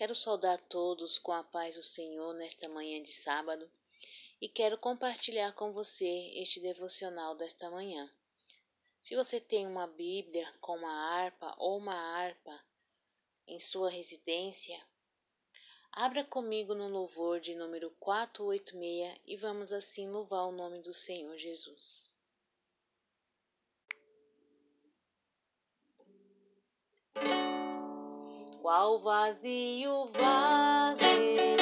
Quero saudar todos com a paz do Senhor nesta manhã de sábado e quero compartilhar com você este devocional desta manhã. Se você tem uma Bíblia com uma harpa ou uma harpa em sua residência, abra comigo no louvor de número 486 e vamos assim louvar o nome do Senhor Jesus qual vazio vazio.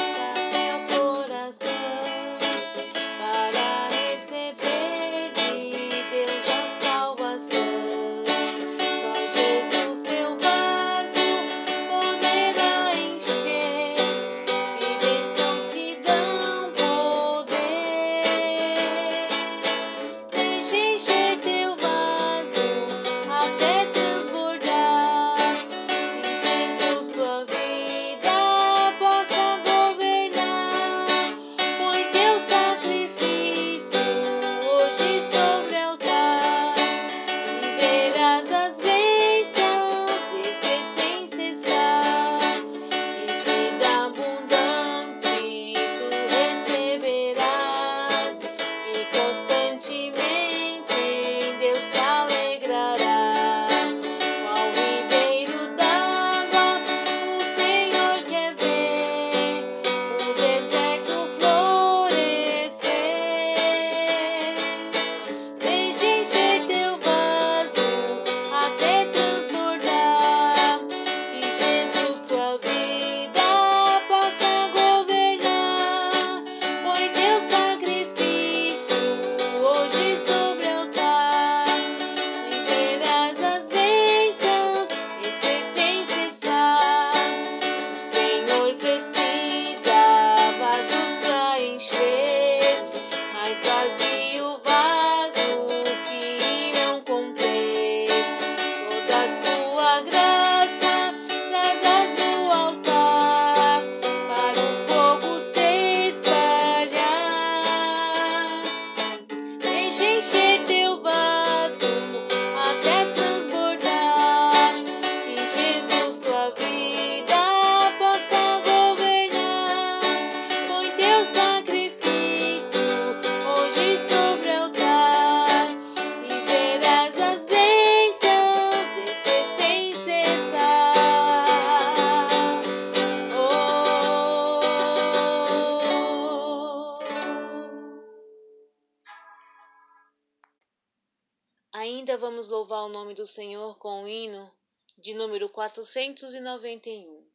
Ainda vamos louvar o nome do Senhor com o hino de número 491.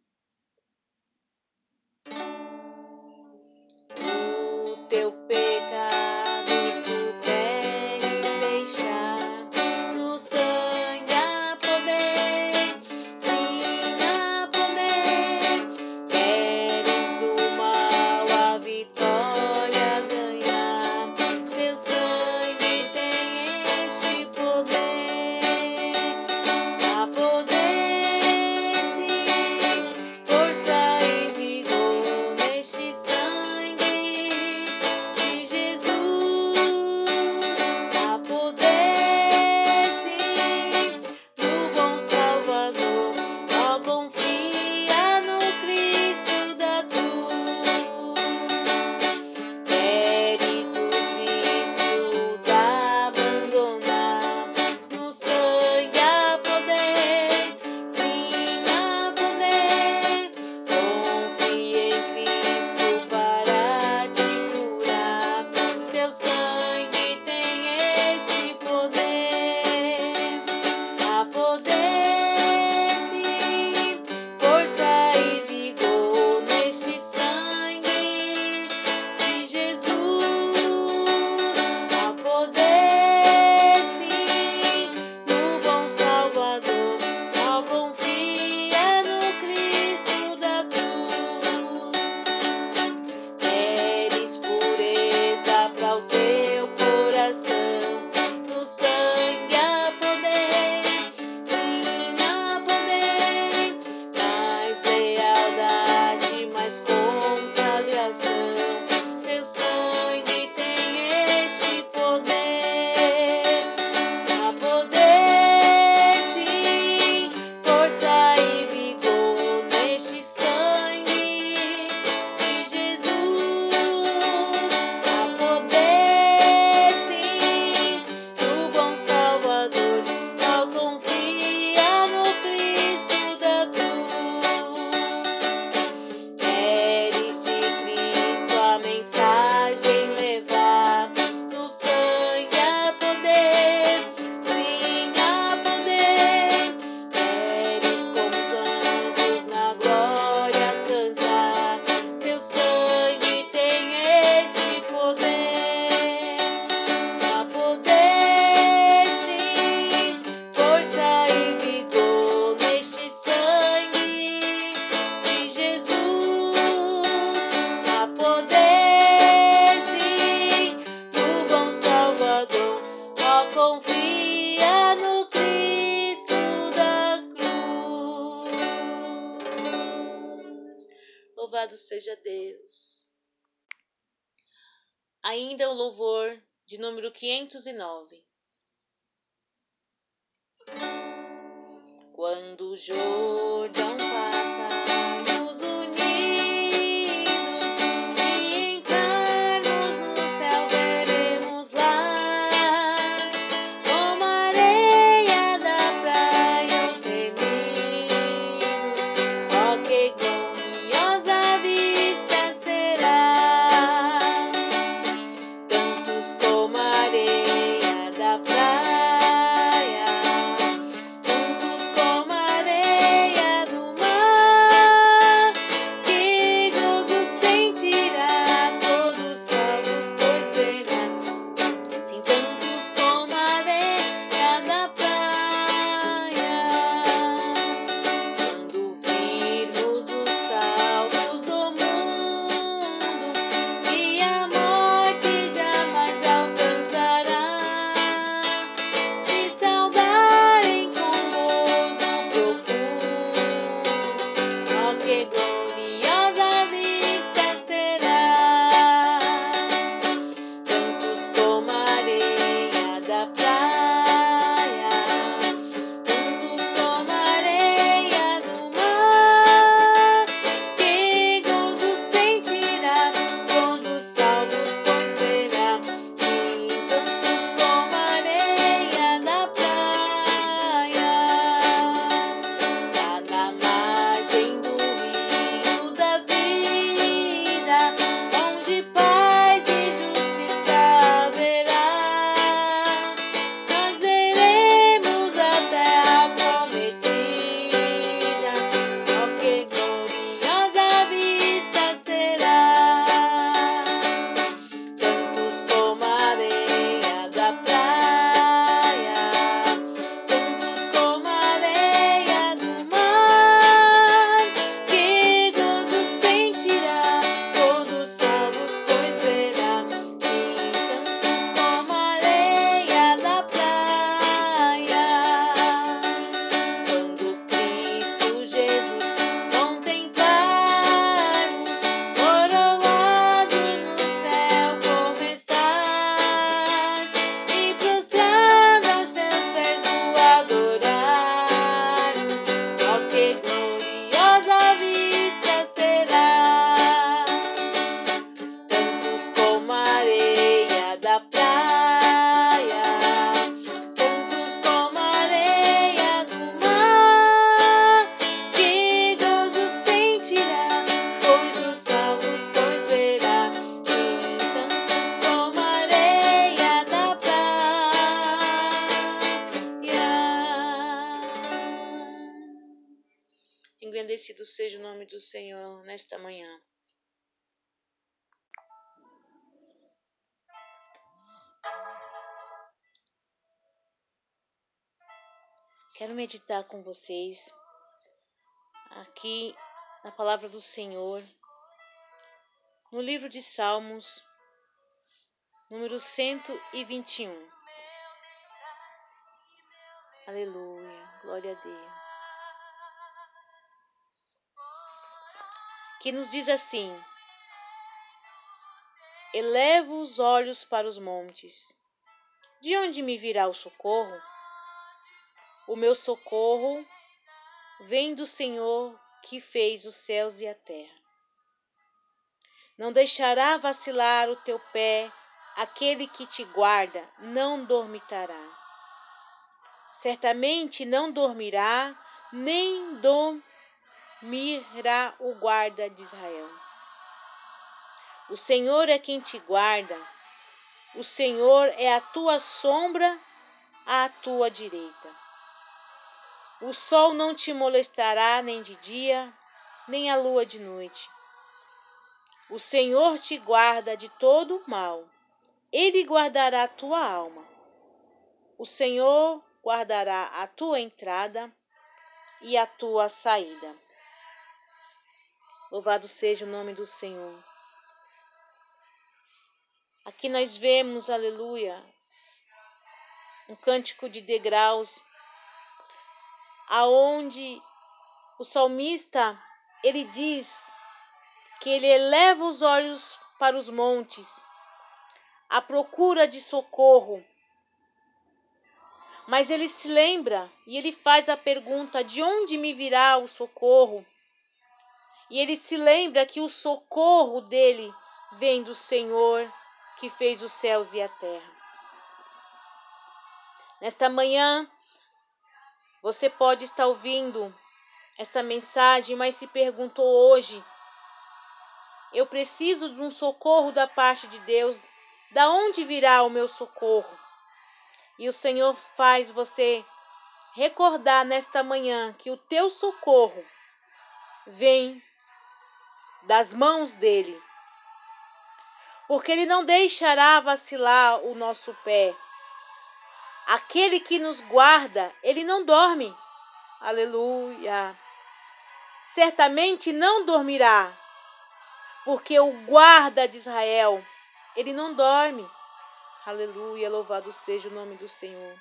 Ainda o louvor de número 509. Quando o Jordão Engrandecido seja o nome do Senhor nesta manhã. Quero meditar com vocês aqui na palavra do Senhor, no livro de Salmos, número 121. Aleluia, glória a Deus. Que nos diz assim: Elevo os olhos para os montes. De onde me virá o socorro? O meu socorro vem do Senhor que fez os céus e a terra. Não deixará vacilar o teu pé, aquele que te guarda não dormitará. Certamente não dormirá, nem dormirá o guarda de Israel. O Senhor é quem te guarda, o Senhor é a tua sombra à tua direita. O sol não te molestará nem de dia, nem a lua de noite. O Senhor te guarda de todo o mal. Ele guardará a tua alma. O Senhor guardará a tua entrada e a tua saída. Louvado seja o nome do Senhor. Aqui nós vemos, aleluia, um cântico de degraus, aonde o salmista ele diz que ele eleva os olhos para os montes, à procura de socorro. Mas ele se lembra e ele faz a pergunta: de onde me virá o socorro? E ele se lembra que o socorro dele vem do Senhor que fez os céus e a terra. Nesta manhã, você pode estar ouvindo esta mensagem, mas se perguntou hoje: eu preciso de um socorro da parte de Deus, da onde virá o meu socorro? E o Senhor faz você recordar nesta manhã que o teu socorro vem das mãos dele. Porque ele não deixará vacilar o nosso pé. Aquele que nos guarda, ele não dorme. Aleluia. Certamente não dormirá, porque o guarda de Israel, ele não dorme. Aleluia, louvado seja o nome do Senhor.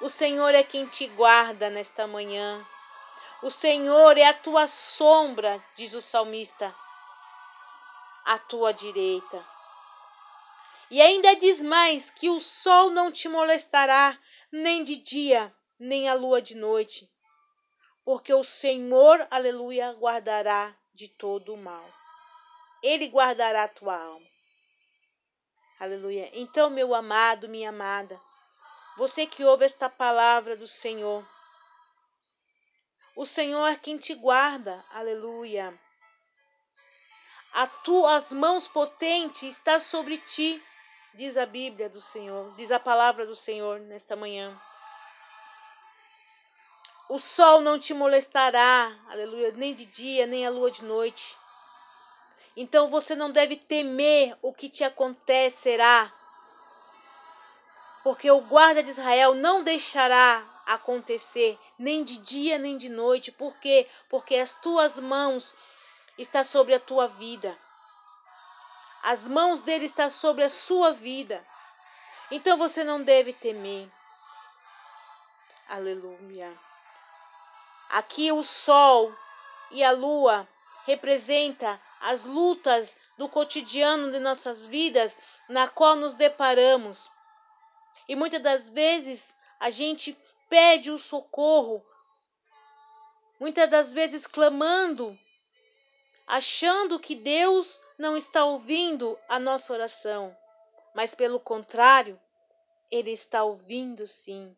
O Senhor é quem te guarda nesta manhã. O Senhor é a tua sombra, diz o salmista, à tua direita. E ainda diz mais que o sol não te molestará, nem de dia, nem a lua de noite, porque o Senhor, aleluia, guardará de todo o mal. Ele guardará a tua alma. Aleluia. Então, meu amado, minha amada, você que ouve esta palavra do Senhor, o Senhor é quem te guarda. Aleluia. As tuas mãos potentes está sobre ti diz a Bíblia do Senhor, diz a palavra do Senhor nesta manhã. O sol não te molestará, aleluia, nem de dia, nem a lua de noite. Então você não deve temer o que te acontecerá, porque o guarda de Israel não deixará acontecer, nem de dia, nem de noite. Por quê? Porque as tuas mãos estão sobre a tua vida. As mãos dele estão sobre a sua vida. Então você não deve temer. Aleluia. Aqui o sol e a lua representa as lutas do cotidiano de nossas vidas na qual nos deparamos. E muitas das vezes a gente pede o socorro, muitas das vezes clamando, achando que Deus não está ouvindo a nossa oração, mas pelo contrário, ele está ouvindo sim.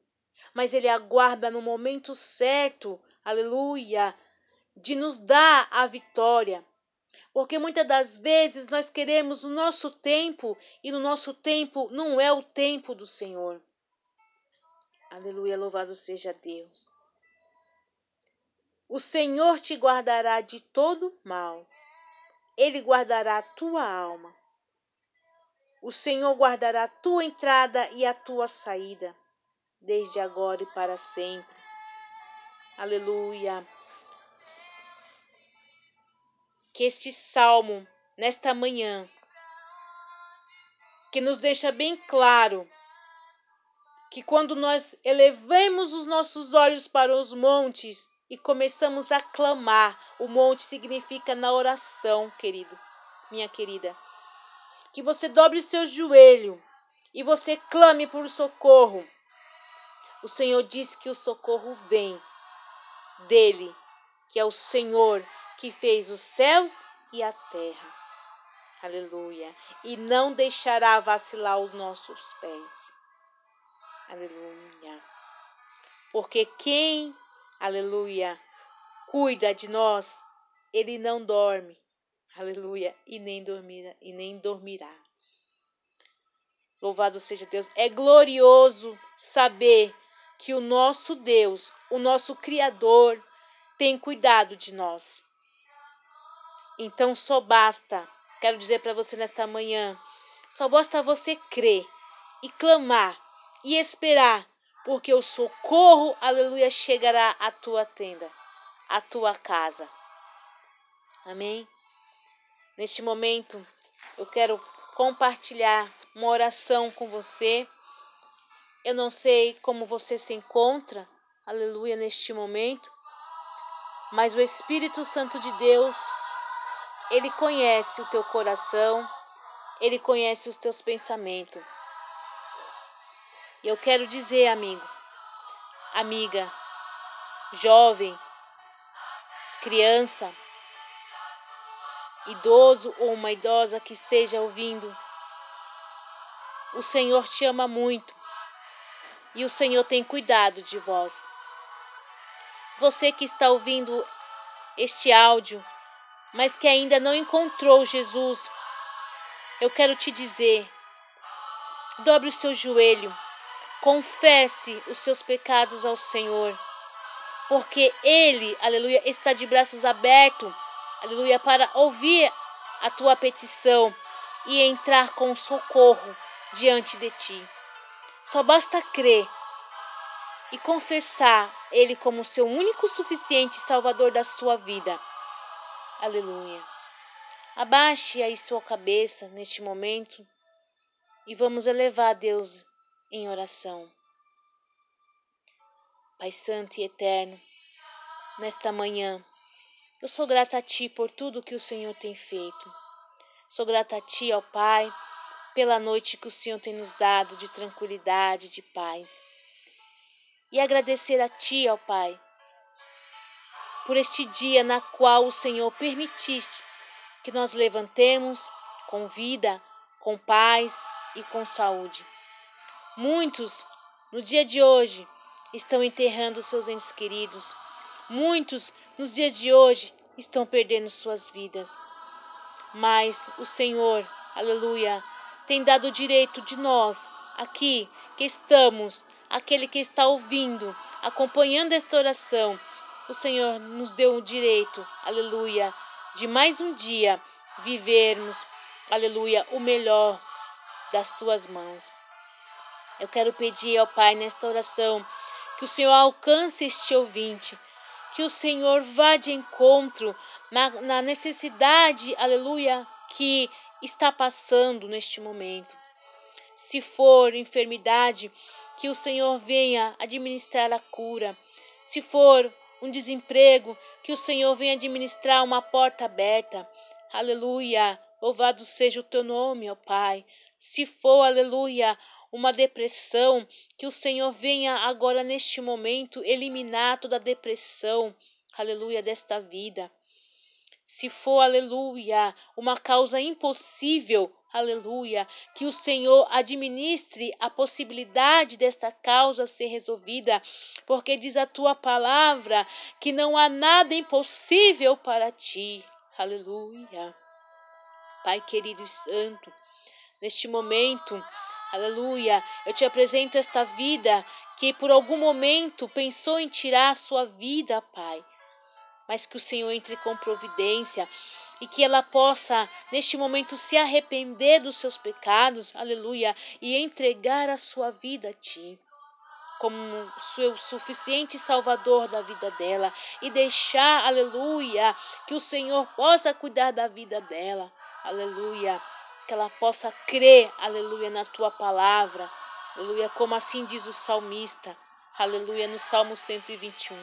Mas ele aguarda no momento certo, aleluia, de nos dar a vitória. Porque muitas das vezes nós queremos o nosso tempo e no nosso tempo não é o tempo do Senhor. Aleluia, louvado seja Deus. O Senhor te guardará de todo mal ele guardará a tua alma. O Senhor guardará a tua entrada e a tua saída, desde agora e para sempre. Aleluia. Que este salmo, nesta manhã, que nos deixa bem claro que quando nós elevemos os nossos olhos para os montes e começamos a clamar, o monte significa na oração, querido minha querida. Que você dobre o seu joelho e você clame por socorro. O Senhor diz que o socorro vem dele, que é o Senhor que fez os céus e a terra. Aleluia. E não deixará vacilar os nossos pés. Aleluia. Porque quem, aleluia, cuida de nós, ele não dorme. Aleluia. E nem dormirá, e nem dormirá. Louvado seja Deus. É glorioso saber que o nosso Deus, o nosso Criador, tem cuidado de nós. Então só basta, quero dizer para você nesta manhã, só basta você crer e clamar e esperar, porque o socorro, aleluia, chegará à tua tenda, à tua casa. Amém? Neste momento, eu quero compartilhar uma oração com você. Eu não sei como você se encontra, aleluia, neste momento, mas o Espírito Santo de Deus Ele conhece o teu coração, ele conhece os teus pensamentos. E eu quero dizer, amigo, amiga, jovem, criança, idoso ou uma idosa que esteja ouvindo, o Senhor te ama muito e o Senhor tem cuidado de vós. Você que está ouvindo este áudio, mas que ainda não encontrou Jesus, eu quero te dizer: dobre o seu joelho, confesse os seus pecados ao Senhor, porque Ele, aleluia, está de braços abertos, aleluia, para ouvir a tua petição e entrar com socorro diante de ti. Só basta crer e confessar Ele como seu único suficiente Salvador da sua vida. Aleluia. Abaixe aí sua cabeça neste momento e vamos elevar a Deus em oração. Pai Santo e Eterno, nesta manhã, eu sou grata a Ti por tudo que o Senhor tem feito. Sou grata a Ti, ó Pai, pela noite que o Senhor tem nos dado de tranquilidade, de paz. E agradecer a Ti, ó Pai, por este dia na qual o Senhor permitiste que nós levantemos com vida, com paz e com saúde. Muitos, no dia de hoje, estão enterrando seus entes queridos. Muitos, nos dias de hoje, estão perdendo suas vidas. Mas o Senhor, aleluia, tem dado o direito de nós, aqui que estamos, aquele que está ouvindo, acompanhando esta oração, o Senhor nos deu o direito, aleluia, de mais um dia vivermos, aleluia, o melhor das tuas mãos. Eu quero pedir ao Pai nesta oração que o Senhor alcance este ouvinte, que o Senhor vá de encontro na, na necessidade, aleluia, que está passando neste momento. Se for enfermidade, que o Senhor venha administrar a cura. Se for um desemprego, que o Senhor venha administrar uma porta aberta. Aleluia! Louvado seja o teu nome, ó Pai. Se for, aleluia, uma depressão, que o Senhor venha agora neste momento eliminar toda a depressão, aleluia, desta vida. Se for, aleluia, uma causa impossível, aleluia, que o Senhor administre a possibilidade desta causa ser resolvida, porque diz a tua palavra que não há nada impossível para ti, aleluia. Pai querido e santo, neste momento, aleluia, eu te apresento esta vida que por algum momento pensou em tirar a sua vida, Pai. Mas que o Senhor entre com providência e que ela possa, neste momento, se arrepender dos seus pecados, aleluia, e entregar a sua vida a Ti, como seu suficiente Salvador da vida dela, e deixar, aleluia, que o Senhor possa cuidar da vida dela, aleluia, que ela possa crer, aleluia, na Tua palavra, aleluia, como assim diz o salmista, aleluia, no Salmo 121.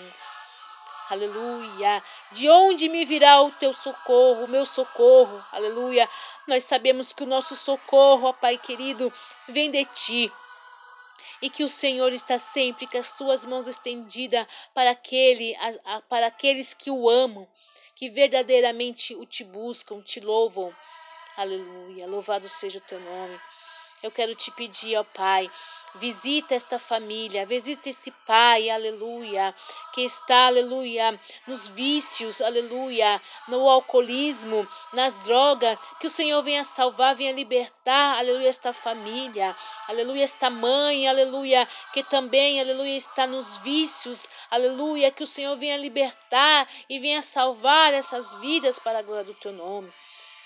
Aleluia. De onde me virá o teu socorro, o meu socorro? Aleluia. Nós sabemos que o nosso socorro, ó Pai querido, vem de ti. E que o Senhor está sempre com as tuas mãos estendidas para, aquele, para aqueles que o amam, que verdadeiramente o te buscam, te louvam. Aleluia. Louvado seja o teu nome. Eu quero te pedir, ó Pai, Visita esta família, visita esse pai, aleluia, que está, aleluia, nos vícios, aleluia, no alcoolismo, nas drogas, que o Senhor venha salvar, venha libertar, aleluia, esta família, aleluia, esta mãe, aleluia, que também, aleluia, está nos vícios, aleluia, que o Senhor venha libertar e venha salvar essas vidas para a glória do teu nome.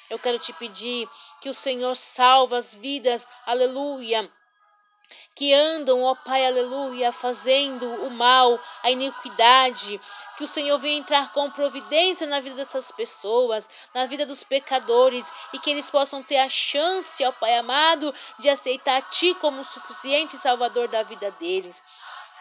Eu quero te pedir que o Senhor salva as vidas, aleluia que andam, ó Pai, aleluia, fazendo o mal, a iniquidade. Que o Senhor venha entrar com providência na vida dessas pessoas, na vida dos pecadores, e que eles possam ter a chance, ó Pai amado, de aceitar a Ti como o suficiente Salvador da vida deles.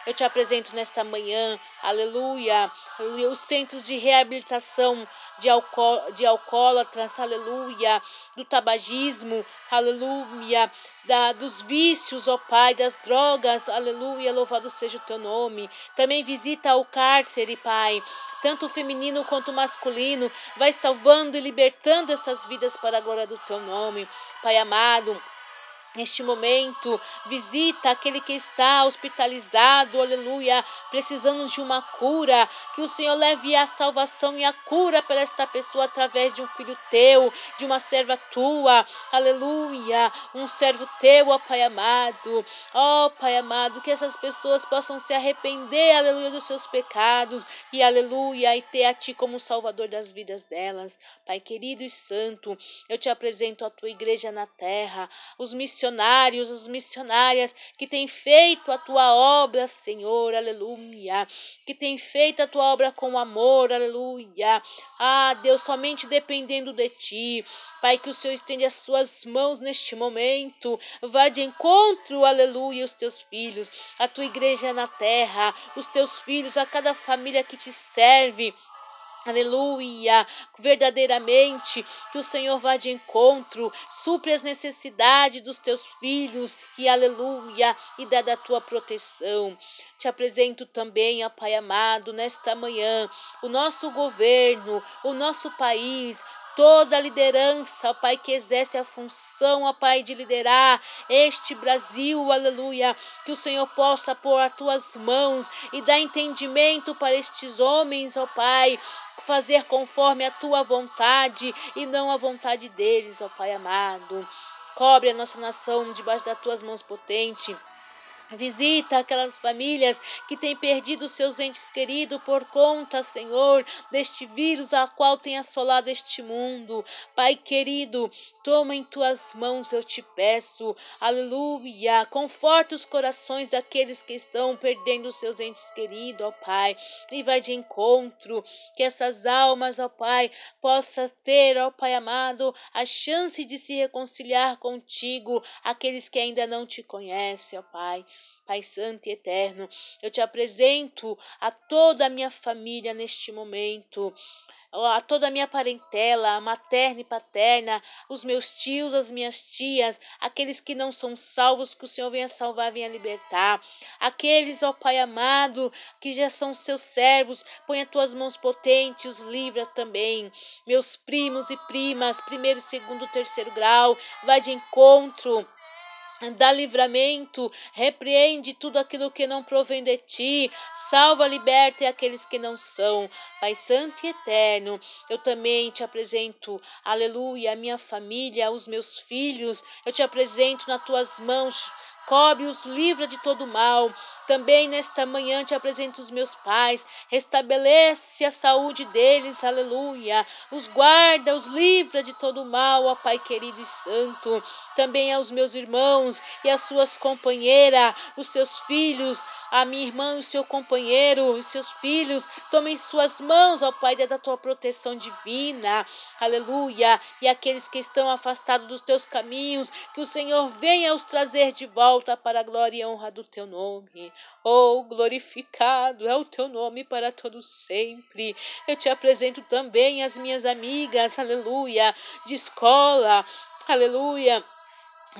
Eu te apresento nesta manhã, aleluia, aleluia, os centros de reabilitação de, alco de alcoólatras, aleluia, do tabagismo, aleluia, da, dos vícios, ó Pai, das drogas, aleluia, louvado seja o teu nome. Também visita o cárcere, Pai, tanto feminino quanto masculino, vai salvando e libertando essas vidas para a glória do teu nome. Pai amado, Neste momento, visita aquele que está hospitalizado, aleluia, precisando de uma cura. Que o Senhor leve a salvação e a cura para esta pessoa através de um filho teu, de uma serva tua, aleluia. Um servo teu, ó Pai amado, ó Pai amado, que essas pessoas possam se arrepender, aleluia, dos seus pecados e aleluia, e ter a Ti como Salvador das vidas delas. Pai querido e santo, eu te apresento a tua igreja na terra, os missionários missionários, as missionárias que têm feito a tua obra, Senhor, aleluia, que têm feito a tua obra com amor, aleluia. Ah, Deus, somente dependendo de ti. Pai, que o Senhor estende as suas mãos neste momento, vá de encontro, aleluia, os teus filhos, a tua igreja na terra, os teus filhos, a cada família que te serve. Aleluia! Verdadeiramente, que o Senhor vá de encontro, supre as necessidades dos teus filhos e aleluia, e dá da tua proteção. Te apresento também, ó Pai amado, nesta manhã, o nosso governo, o nosso país, toda a liderança, ó Pai, que exerce a função, ó Pai, de liderar este Brasil, aleluia, que o Senhor possa pôr as tuas mãos e dar entendimento para estes homens, ó Pai, fazer conforme a tua vontade e não a vontade deles, ó Pai amado. Cobre a nossa nação debaixo das tuas mãos potentes. Visita aquelas famílias que têm perdido seus entes queridos por conta, Senhor, deste vírus a qual tem assolado este mundo. Pai querido, toma em tuas mãos, eu te peço. Aleluia. Conforta os corações daqueles que estão perdendo seus entes queridos, ó Pai. E vai de encontro que essas almas, ó Pai, possa ter, ó Pai amado, a chance de se reconciliar contigo, aqueles que ainda não te conhecem, ó Pai. Pai Santo e Eterno, eu te apresento a toda a minha família neste momento a toda a minha parentela, materna e paterna, os meus tios, as minhas tias, aqueles que não são salvos, que o Senhor venha salvar, venha libertar. Aqueles, ó Pai amado, que já são seus servos, põe as tuas mãos potentes, os livra também. Meus primos e primas, primeiro, segundo, terceiro grau, vai de encontro dá livramento, repreende tudo aquilo que não provém de ti, salva, liberta aqueles que não são. Pai Santo e Eterno, eu também te apresento, aleluia, a minha família, os meus filhos, eu te apresento nas tuas mãos, cobre-os, livra de todo mal. Também nesta manhã te apresento os meus pais, restabelece a saúde deles, aleluia. Os guarda, os livra de todo mal, ó Pai querido e santo. Também aos meus irmãos e as suas companheiras, os seus filhos, a minha irmã e o seu companheiro, os seus filhos, tomem suas mãos, ó Pai, da tua proteção divina, aleluia. E aqueles que estão afastados dos teus caminhos, que o Senhor venha os trazer de volta para a glória e honra do teu nome. Oh, glorificado é o teu nome para todo sempre. Eu te apresento também as minhas amigas, aleluia, de escola, aleluia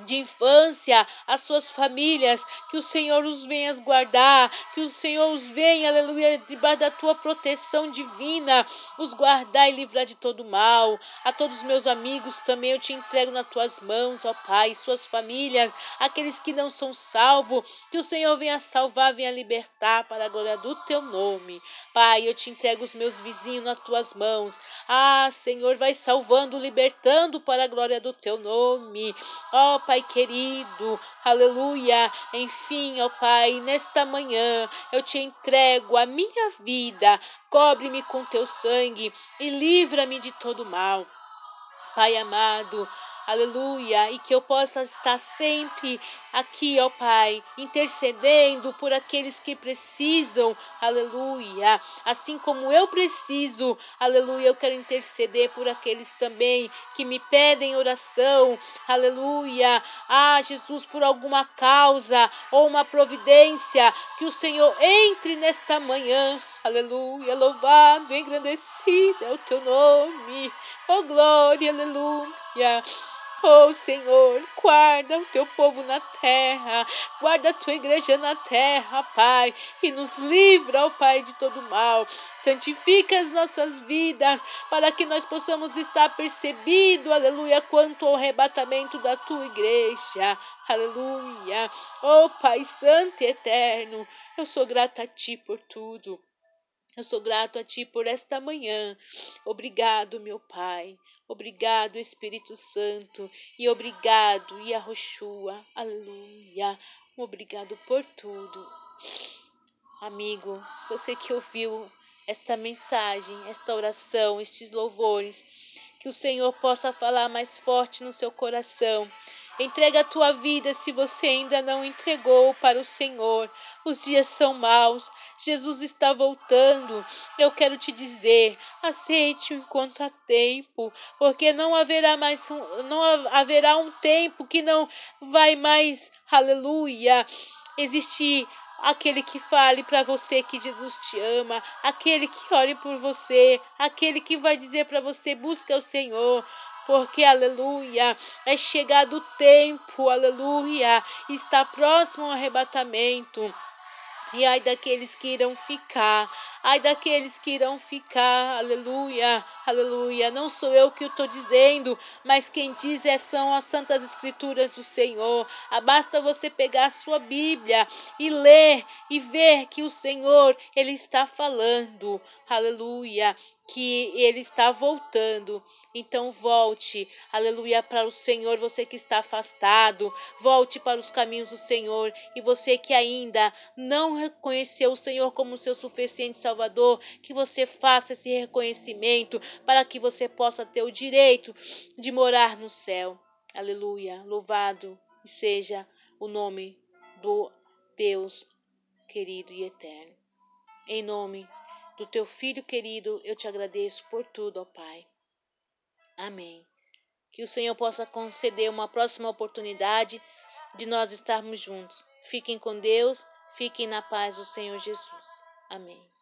de infância, as suas famílias, que o Senhor os venha guardar, que o Senhor os venha, aleluia, debaixo da tua proteção divina, os guardar e livrar de todo mal. A todos os meus amigos também eu te entrego nas tuas mãos, ó Pai, suas famílias, aqueles que não são salvos, que o Senhor venha salvar, venha libertar para a glória do teu nome. Pai, eu te entrego os meus vizinhos nas tuas mãos. Ah, Senhor, vai salvando, libertando para a glória do teu nome. Ó Pai querido, aleluia. Enfim, ó Pai, nesta manhã eu te entrego a minha vida, cobre-me com teu sangue e livra-me de todo mal. Pai amado, aleluia, e que eu possa estar sempre aqui, ó Pai, intercedendo por aqueles que precisam, aleluia, assim como eu preciso, aleluia, eu quero interceder por aqueles também que me pedem oração, aleluia, ah, Jesus, por alguma causa ou uma providência, que o Senhor entre nesta manhã, aleluia, louvado, engrandecido é o teu nome, oh glória, aleluia. Oh Senhor, guarda o teu povo na terra, guarda a tua igreja na terra, Pai, e nos livra, oh Pai, de todo mal. Santifica as nossas vidas, para que nós possamos estar percebido, aleluia, quanto ao arrebatamento da tua igreja, aleluia. Oh Pai Santo e Eterno, eu sou grata a Ti por tudo. Eu sou grato a Ti por esta manhã. Obrigado, meu Pai. Obrigado, Espírito Santo. E obrigado, Yahushua. Aleluia. Obrigado por tudo. Amigo, você que ouviu esta mensagem, esta oração, estes louvores, que o Senhor possa falar mais forte no seu coração Entrega a tua vida se você ainda não entregou para o Senhor. Os dias são maus. Jesus está voltando. Eu quero te dizer, aceite enquanto há tempo, porque não haverá mais não haverá um tempo que não vai mais, aleluia, existir aquele que fale para você que Jesus te ama, aquele que ore por você, aquele que vai dizer para você busca o Senhor porque, aleluia, é chegado o tempo, aleluia, está próximo o arrebatamento. E ai daqueles que irão ficar, ai daqueles que irão ficar, aleluia, aleluia. Não sou eu que estou dizendo, mas quem diz é, são as santas escrituras do Senhor. Ah, basta você pegar a sua Bíblia e ler e ver que o Senhor, Ele está falando, aleluia, que Ele está voltando. Então volte, aleluia, para o Senhor, você que está afastado, volte para os caminhos do Senhor. E você que ainda não reconheceu o Senhor como seu suficiente Salvador, que você faça esse reconhecimento para que você possa ter o direito de morar no céu. Aleluia, louvado seja o nome do Deus querido e eterno. Em nome do teu filho querido, eu te agradeço por tudo, ó Pai. Amém. Que o Senhor possa conceder uma próxima oportunidade de nós estarmos juntos. Fiquem com Deus, fiquem na paz do Senhor Jesus. Amém.